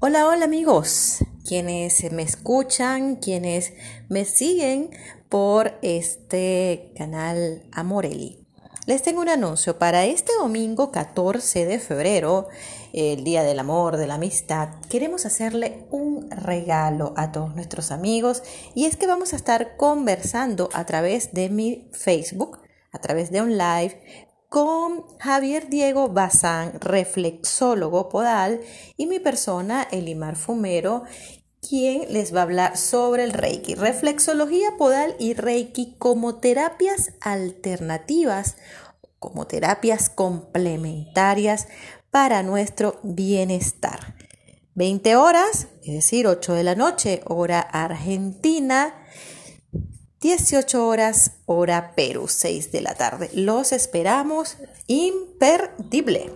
Hola, hola amigos, quienes me escuchan, quienes me siguen por este canal Amorelli. Les tengo un anuncio para este domingo 14 de febrero, el Día del Amor, de la Amistad. Queremos hacerle un regalo a todos nuestros amigos y es que vamos a estar conversando a través de mi Facebook, a través de un live con Javier Diego Bazán, reflexólogo podal, y mi persona, Elimar Fumero, quien les va a hablar sobre el Reiki, reflexología podal y Reiki como terapias alternativas, como terapias complementarias para nuestro bienestar. 20 horas, es decir, 8 de la noche, hora argentina. 18 horas, hora Perú, 6 de la tarde. Los esperamos imperdible.